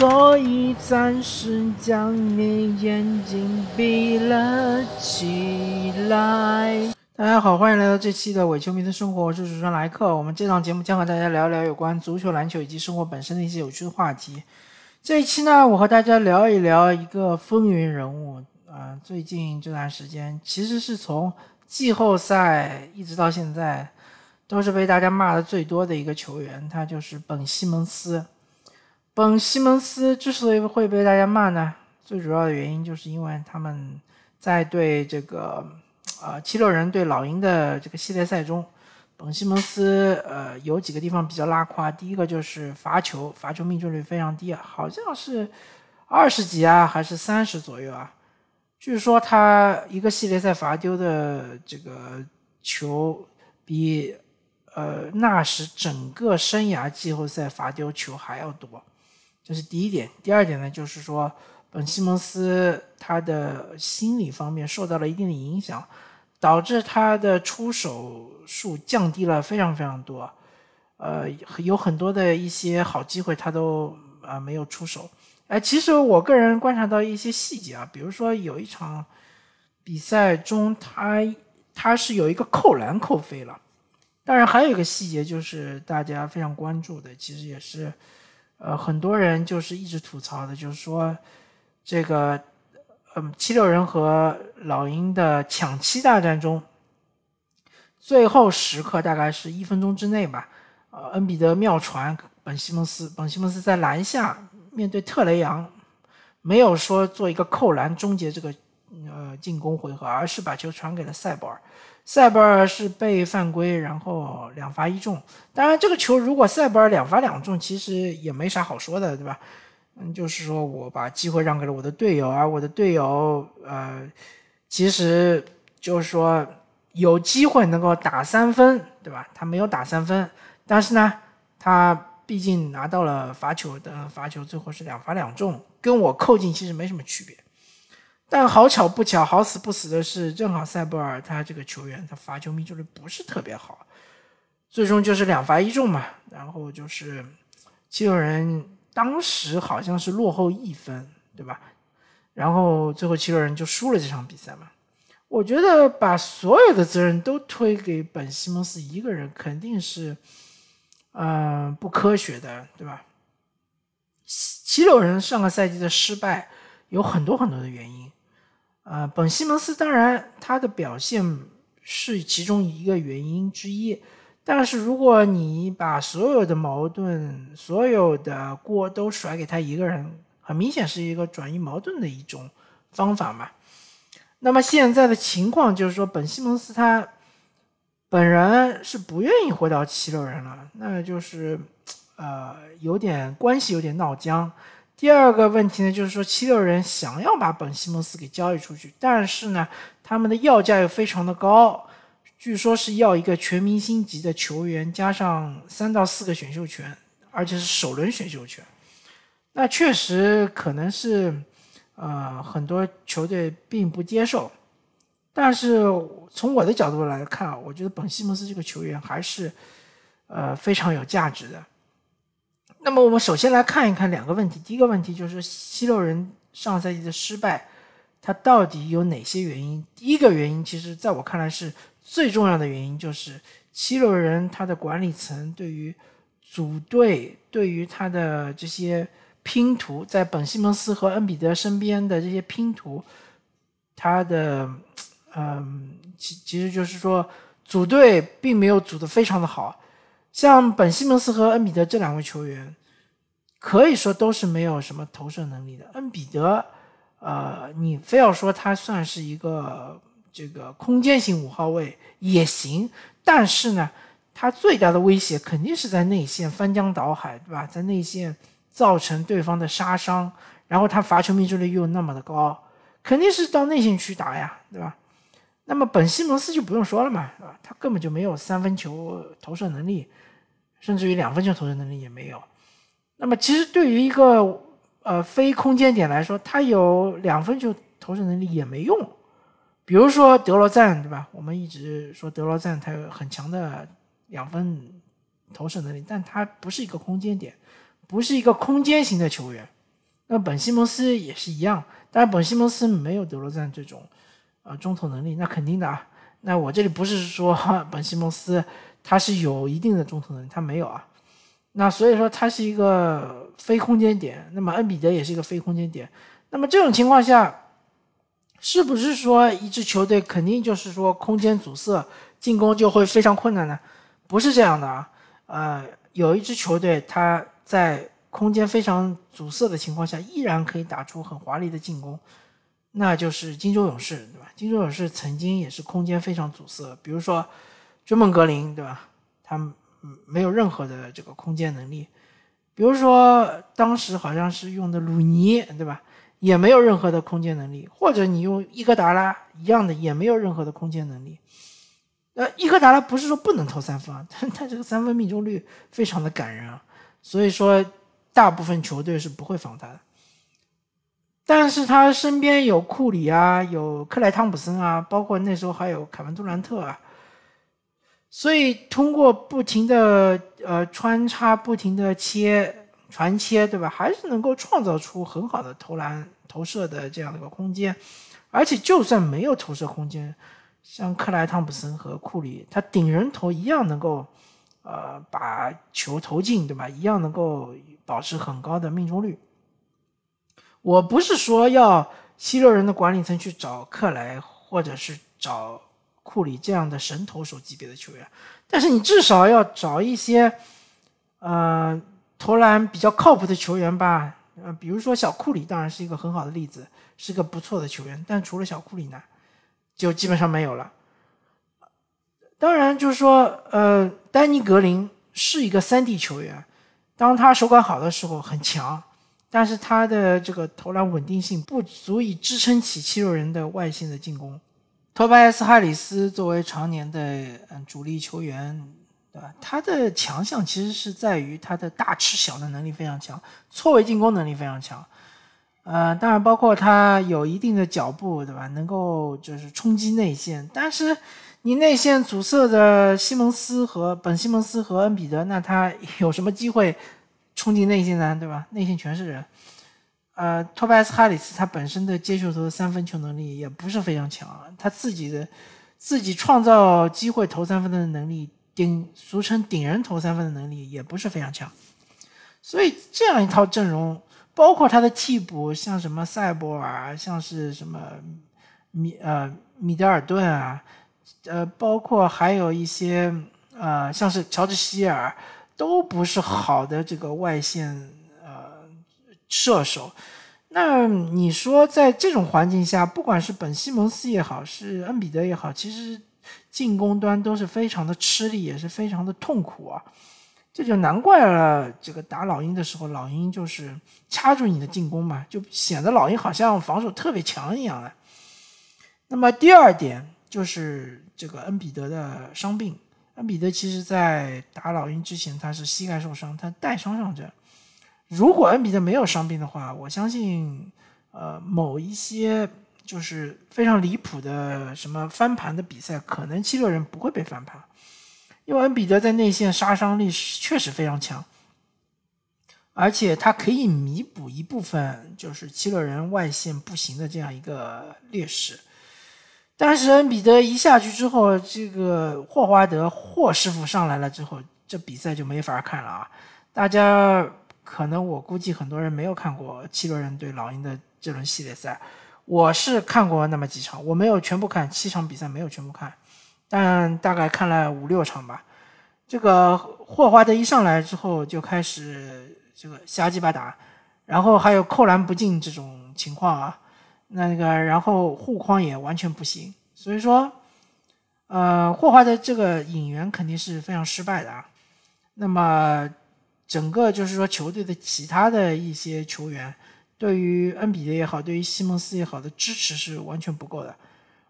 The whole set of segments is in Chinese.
所以暂时将你眼睛闭了起来。大家好，欢迎来到这期的伪球迷的生活，我是主持人莱克。我们这档节目将和大家聊聊有关足球、篮球以及生活本身的一些有趣的话题。这一期呢，我和大家聊一聊一个风云人物啊、最近这段时间，其实是从季后赛一直到现在，都是被大家骂的最多的一个球员，他就是本西蒙斯。本西蒙斯之所以会被大家骂呢，最主要的原因就是因为他们在对这个呃七六人对老鹰的这个系列赛中，本西蒙斯呃有几个地方比较拉胯。第一个就是罚球，罚球命中率非常低啊，好像是二十几啊，还是三十左右啊。据说他一个系列赛罚丢的这个球比呃纳什整个生涯季后赛罚丢球还要多。这是第一点。第二点呢，就是说本西蒙斯他的心理方面受到了一定的影响，导致他的出手数降低了非常非常多。呃，有很多的一些好机会他都啊、没有出手。哎，其实我个人观察到一些细节啊，比如说有一场比赛中他他是有一个扣篮扣飞了。当然还有一个细节就是大家非常关注的，其实也是。呃，很多人就是一直吐槽的，就是说，这个，嗯，七六人和老鹰的抢七大战中，最后时刻大概是一分钟之内吧，呃，恩比德妙传本西蒙斯，本西蒙斯在篮下面对特雷杨，没有说做一个扣篮终结这个呃进攻回合，而是把球传给了塞博尔。塞博尔是被犯规，然后两罚一中。当然，这个球如果塞博尔两罚两中，其实也没啥好说的，对吧？嗯，就是说我把机会让给了我的队友，而我的队友，呃，其实就是说有机会能够打三分，对吧？他没有打三分，但是呢，他毕竟拿到了罚球的罚球，最后是两罚两中，跟我扣进其实没什么区别。但好巧不巧，好死不死的是，正好塞博尔他这个球员，他罚球命中率不是特别好，最终就是两罚一中嘛。然后就是七六人当时好像是落后一分，对吧？然后最后七六人就输了这场比赛嘛。我觉得把所有的责任都推给本西蒙斯一个人，肯定是，嗯、不科学的，对吧？七六人上个赛季的失败有很多很多的原因。呃，本西蒙斯当然他的表现是其中一个原因之一，但是如果你把所有的矛盾、所有的锅都甩给他一个人，很明显是一个转移矛盾的一种方法嘛。那么现在的情况就是说，本西蒙斯他本人是不愿意回到七六人了，那就是呃有点关系有点闹僵。第二个问题呢，就是说七六人想要把本西蒙斯给交易出去，但是呢，他们的要价又非常的高，据说是要一个全明星级的球员，加上三到四个选秀权，而且是首轮选秀权。那确实可能是，呃，很多球队并不接受。但是从我的角度来看，我觉得本西蒙斯这个球员还是，呃，非常有价值的。那么我们首先来看一看两个问题。第一个问题就是七六人上赛季的失败，它到底有哪些原因？第一个原因，其实在我看来是最重要的原因，就是七六人他的管理层对于组队、对于他的这些拼图，在本西蒙斯和恩比德身边的这些拼图，他的嗯，其其实就是说组队并没有组得非常的好。像本西蒙斯和恩比德这两位球员，可以说都是没有什么投射能力的。恩比德，呃，你非要说他算是一个这个空间型五号位也行，但是呢，他最大的威胁肯定是在内线翻江倒海，对吧？在内线造成对方的杀伤，然后他罚球命中率又那么的高，肯定是到内线去打呀，对吧？那么本西蒙斯就不用说了嘛，啊，他根本就没有三分球投射能力，甚至于两分球投射能力也没有。那么其实对于一个呃非空间点来说，他有两分球投射能力也没用。比如说德罗赞，对吧？我们一直说德罗赞他有很强的两分投射能力，但他不是一个空间点，不是一个空间型的球员。那本西蒙斯也是一样，当然本西蒙斯没有德罗赞这种呃中投能力，那肯定的啊。那我这里不是说本西蒙斯他是有一定的中投能力，他没有啊。那所以说他是一个非空间点，那么恩比德也是一个非空间点。那么这种情况下，是不是说一支球队肯定就是说空间阻塞，进攻就会非常困难呢？不是这样的啊。呃，有一支球队他在空间非常阻塞的情况下，依然可以打出很华丽的进攻，那就是金州勇士，对吧？金州勇士曾经也是空间非常阻塞，比如说追梦格林，对吧？他。没有任何的这个空间能力，比如说当时好像是用的鲁尼，对吧？也没有任何的空间能力，或者你用伊戈达拉一样的，也没有任何的空间能力。呃，伊戈达拉不是说不能投三分，但他这个三分命中率非常的感人啊，所以说大部分球队是不会防他的。但是他身边有库里啊，有克莱汤普森啊，包括那时候还有凯文杜兰特啊。所以通过不停的呃穿插、不停的切传切，对吧？还是能够创造出很好的投篮投射的这样的一个空间。而且就算没有投射空间，像克莱汤普森和库里，他顶人头一样能够呃把球投进，对吧？一样能够保持很高的命中率。我不是说要西六人的管理层去找克莱，或者是找。库里这样的神投手级别的球员，但是你至少要找一些，呃，投篮比较靠谱的球员吧。呃，比如说小库里，当然是一个很好的例子，是个不错的球员。但除了小库里呢，就基本上没有了。当然，就是说，呃，丹尼格林是一个三 D 球员，当他手感好的时候很强，但是他的这个投篮稳定性不足以支撑起七六人的外线的进攻。托拜斯·哈里斯作为常年的嗯主力球员，对吧？他的强项其实是在于他的大吃小的能力非常强，错位进攻能力非常强。呃，当然包括他有一定的脚步，对吧？能够就是冲击内线。但是你内线阻塞的西蒙斯和本西蒙斯和恩比德，那他有什么机会冲进内线呢？对吧？内线全是人。呃，托拜斯·哈里斯他本身的接球投三分球能力也不是非常强，他自己的自己创造机会投三分的能力，顶俗称顶人投三分的能力也不是非常强，所以这样一套阵容，包括他的替补，像什么塞博尔，像是什么米呃米德尔顿啊，呃，包括还有一些呃像是乔治希尔，都不是好的这个外线呃。射手，那你说在这种环境下，不管是本西蒙斯也好，是恩比德也好，其实进攻端都是非常的吃力，也是非常的痛苦啊。这就难怪了，这个打老鹰的时候，老鹰就是掐住你的进攻嘛，就显得老鹰好像防守特别强一样啊。那么第二点就是这个恩比德的伤病，恩比德其实在打老鹰之前，他是膝盖受伤，他带伤上阵。如果恩比德没有伤病的话，我相信，呃，某一些就是非常离谱的什么翻盘的比赛，可能七六人不会被翻盘，因为恩比德在内线杀伤力确实非常强，而且他可以弥补一部分就是七六人外线不行的这样一个劣势。但是恩比德一下去之后，这个霍华德霍师傅上来了之后，这比赛就没法看了啊！大家。可能我估计很多人没有看过七六人对老鹰的这轮系列赛，我是看过那么几场，我没有全部看七场比赛，没有全部看，但大概看了五六场吧。这个霍华德一上来之后就开始这个瞎鸡巴打，然后还有扣篮不进这种情况啊，那个然后护框也完全不行，所以说，呃，霍华德这个引援肯定是非常失败的啊。那么。整个就是说，球队的其他的一些球员，对于恩比德也好，对于西蒙斯也好的支持是完全不够的。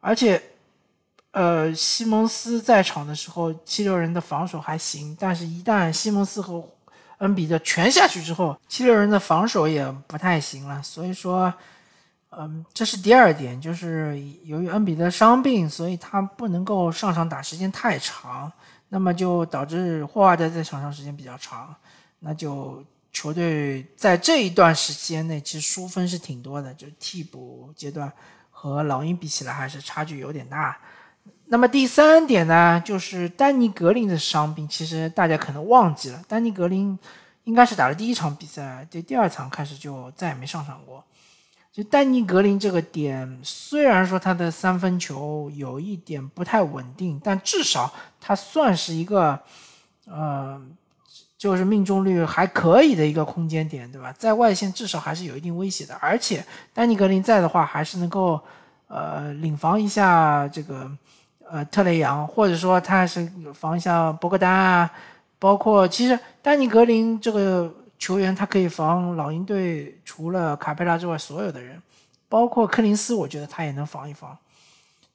而且，呃，西蒙斯在场的时候，七六人的防守还行，但是一旦西蒙斯和恩比德全下去之后，七六人的防守也不太行了。所以说，嗯，这是第二点，就是由于恩比德伤病，所以他不能够上场打时间太长，那么就导致霍华德在场上时间比较长。那就球队在这一段时间内其实输分是挺多的，就替补阶段和老鹰比起来还是差距有点大。那么第三点呢，就是丹尼格林的伤病，其实大家可能忘记了，丹尼格林应该是打了第一场比赛，这第二场开始就再也没上场过。就丹尼格林这个点，虽然说他的三分球有一点不太稳定，但至少他算是一个，呃，就是命中率还可以的一个空间点，对吧？在外线至少还是有一定威胁的。而且丹尼格林在的话，还是能够呃领防一下这个呃特雷杨，或者说他是防一下博格丹啊，包括其实丹尼格林这个。球员他可以防老鹰队除了卡佩拉之外所有的人，包括柯林斯，我觉得他也能防一防。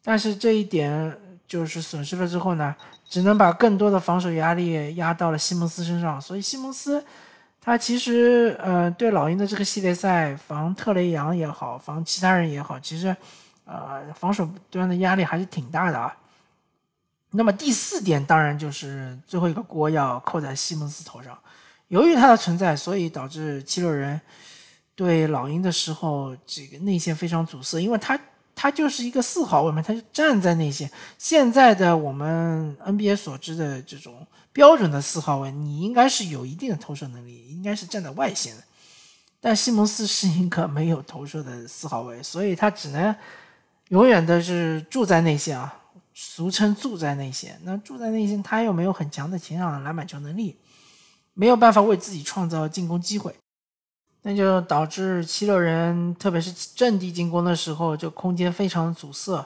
但是这一点就是损失了之后呢，只能把更多的防守压力压到了西蒙斯身上。所以西蒙斯他其实呃对老鹰的这个系列赛防特雷杨也好，防其他人也好，其实呃防守端的压力还是挺大的啊。那么第四点当然就是最后一个锅要扣在西蒙斯头上。由于他的存在，所以导致七六人对老鹰的时候，这个内线非常阻塞，因为他他就是一个四号位嘛，他就站在内线。现在的我们 NBA 所知的这种标准的四号位，你应该是有一定的投射能力，应该是站在外线的。但西蒙斯是一个没有投射的四号位，所以他只能永远的是住在内线啊，俗称住在内线。那住在内线，他又没有很强的前场篮板球能力。没有办法为自己创造进攻机会，那就导致七六人，特别是阵地进攻的时候，就空间非常阻塞。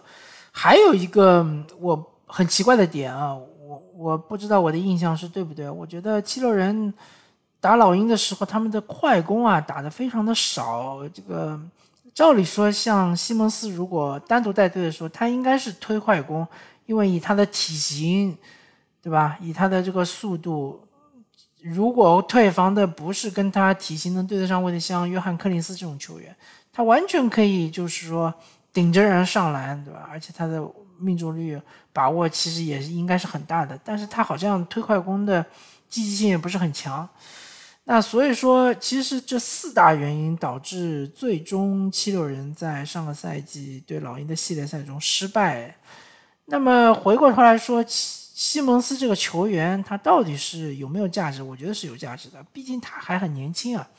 还有一个我很奇怪的点啊，我我不知道我的印象是对不对？我觉得七六人打老鹰的时候，他们的快攻啊打的非常的少。这个照理说，像西蒙斯如果单独带队的时候，他应该是推快攻，因为以他的体型，对吧？以他的这个速度。如果退防的不是跟他体型能对得上位的，像约翰·克林斯这种球员，他完全可以就是说顶着人上篮，对吧？而且他的命中率把握其实也应该是很大的，但是他好像推快攻的积极性也不是很强。那所以说，其实这四大原因导致最终七六人在上个赛季对老鹰的系列赛中失败。那么回过头来说。西蒙斯这个球员，他到底是有没有价值？我觉得是有价值的，毕竟他还很年轻啊，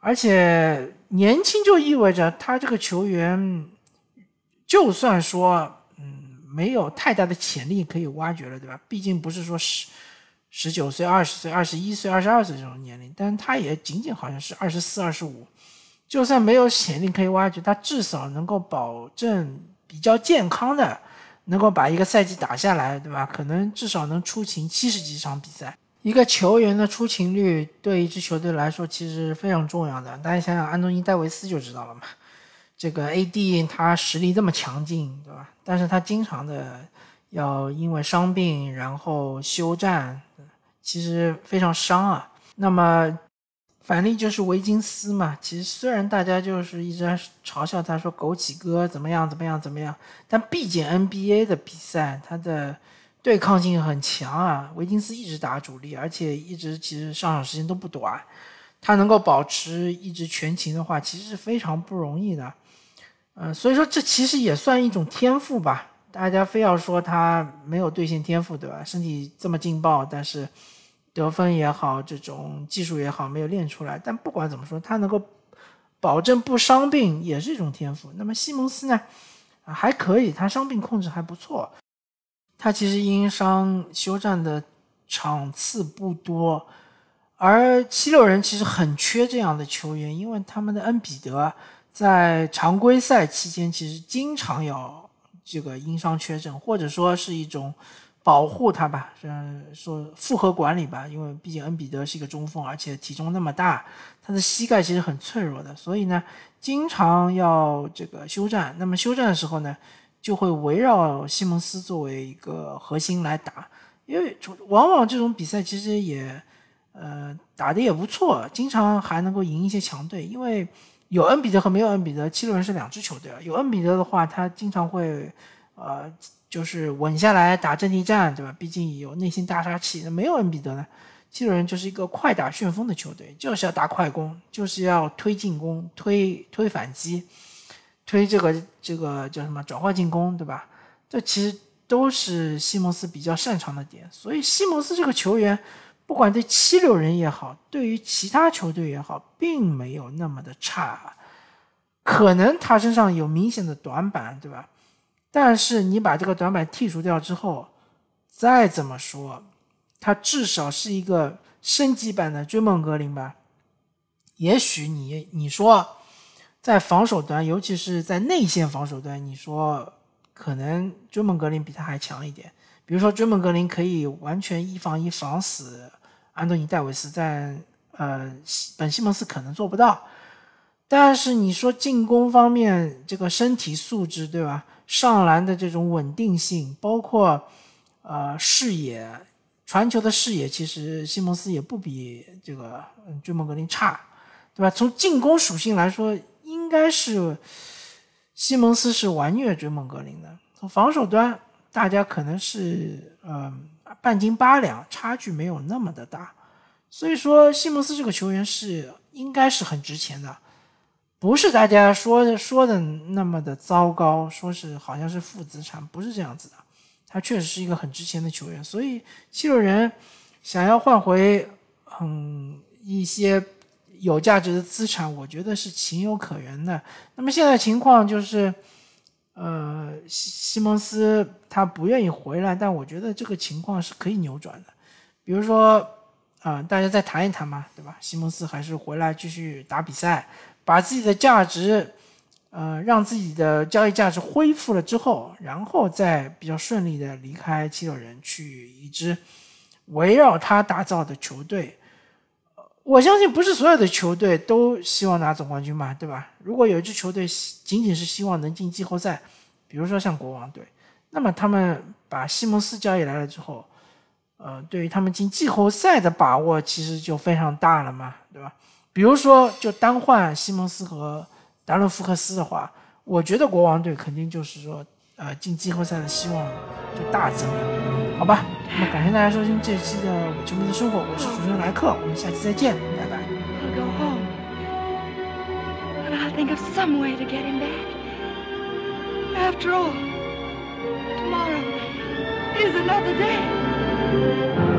而且年轻就意味着他这个球员，就算说嗯没有太大的潜力可以挖掘了，对吧？毕竟不是说十十九岁、二十岁、二十一岁、二十二岁这种年龄，但他也仅仅好像是二十四、二十五，就算没有潜力可以挖掘，他至少能够保证比较健康的。能够把一个赛季打下来，对吧？可能至少能出勤七十几场比赛。一个球员的出勤率对一支球队来说其实非常重要的。大家想想，安东尼·戴维斯就知道了嘛。这个 AD 他实力这么强劲，对吧？但是他经常的要因为伤病然后休战，其实非常伤啊。那么。反例就是维金斯嘛，其实虽然大家就是一直在嘲笑他说枸杞哥怎么样怎么样怎么样，但毕竟 NBA 的比赛他的对抗性很强啊。维金斯一直打主力，而且一直其实上场时间都不短，他能够保持一直全勤的话，其实是非常不容易的。嗯，所以说这其实也算一种天赋吧。大家非要说他没有兑现天赋，对吧？身体这么劲爆，但是。得分也好，这种技术也好，没有练出来。但不管怎么说，他能够保证不伤病，也是一种天赋。那么西蒙斯呢？还可以，他伤病控制还不错。他其实因伤休战的场次不多，而七六人其实很缺这样的球员，因为他们的恩比德在常规赛期间其实经常要这个因伤缺阵，或者说是一种。保护他吧，嗯，说复合管理吧，因为毕竟恩比德是一个中锋，而且体重那么大，他的膝盖其实很脆弱的，所以呢，经常要这个休战。那么休战的时候呢，就会围绕西蒙斯作为一个核心来打，因为往往这种比赛其实也，呃，打的也不错，经常还能够赢一些强队。因为有恩比德和没有恩比德，七六人是两支球队啊。有恩比德的话，他经常会，呃。就是稳下来打阵地战，对吧？毕竟有内心大杀器。那没有恩比德呢？七六人就是一个快打旋风的球队，就是要打快攻，就是要推进攻、推推反击、推这个这个叫什么转化进攻，对吧？这其实都是西蒙斯比较擅长的点。所以西蒙斯这个球员，不管对七六人也好，对于其他球队也好，并没有那么的差。可能他身上有明显的短板，对吧？但是你把这个短板剔除掉之后，再怎么说。他至少是一个升级版的追梦格林吧？也许你你说在防守端，尤其是在内线防守端，你说可能追梦格林比他还强一点。比如说追梦格林可以完全一防一防死安东尼戴维斯，在呃本西蒙斯可能做不到。但是你说进攻方面，这个身体素质对吧？上篮的这种稳定性，包括呃视野。传球的视野，其实西蒙斯也不比这个追梦格林差，对吧？从进攻属性来说，应该是西蒙斯是完虐追梦格林的。从防守端，大家可能是呃半斤八两，差距没有那么的大。所以说，西蒙斯这个球员是应该是很值钱的，不是大家说的说的那么的糟糕，说是好像是负资产，不是这样子的。他确实是一个很值钱的球员，所以七六人想要换回嗯一些有价值的资产，我觉得是情有可原的。那么现在情况就是，呃，西西蒙斯他不愿意回来，但我觉得这个情况是可以扭转的。比如说啊，大家再谈一谈嘛，对吧？西蒙斯还是回来继续打比赛，把自己的价值。呃，让自己的交易价值恢复了之后，然后再比较顺利的离开七六人，去一支围绕他打造的球队。我相信不是所有的球队都希望拿总冠军嘛，对吧？如果有一支球队仅仅是希望能进季后赛，比如说像国王队，那么他们把西蒙斯交易来了之后，呃，对于他们进季后赛的把握其实就非常大了嘛，对吧？比如说，就单换西蒙斯和。达伦·福克斯的话，我觉得国王队肯定就是说，呃，进季后赛的希望就大增了，好吧？那么感谢大家收听这一期的《我球迷的生活》，我是主持人莱克，我们下期再见，拜拜。After all, tomorrow is another day. Música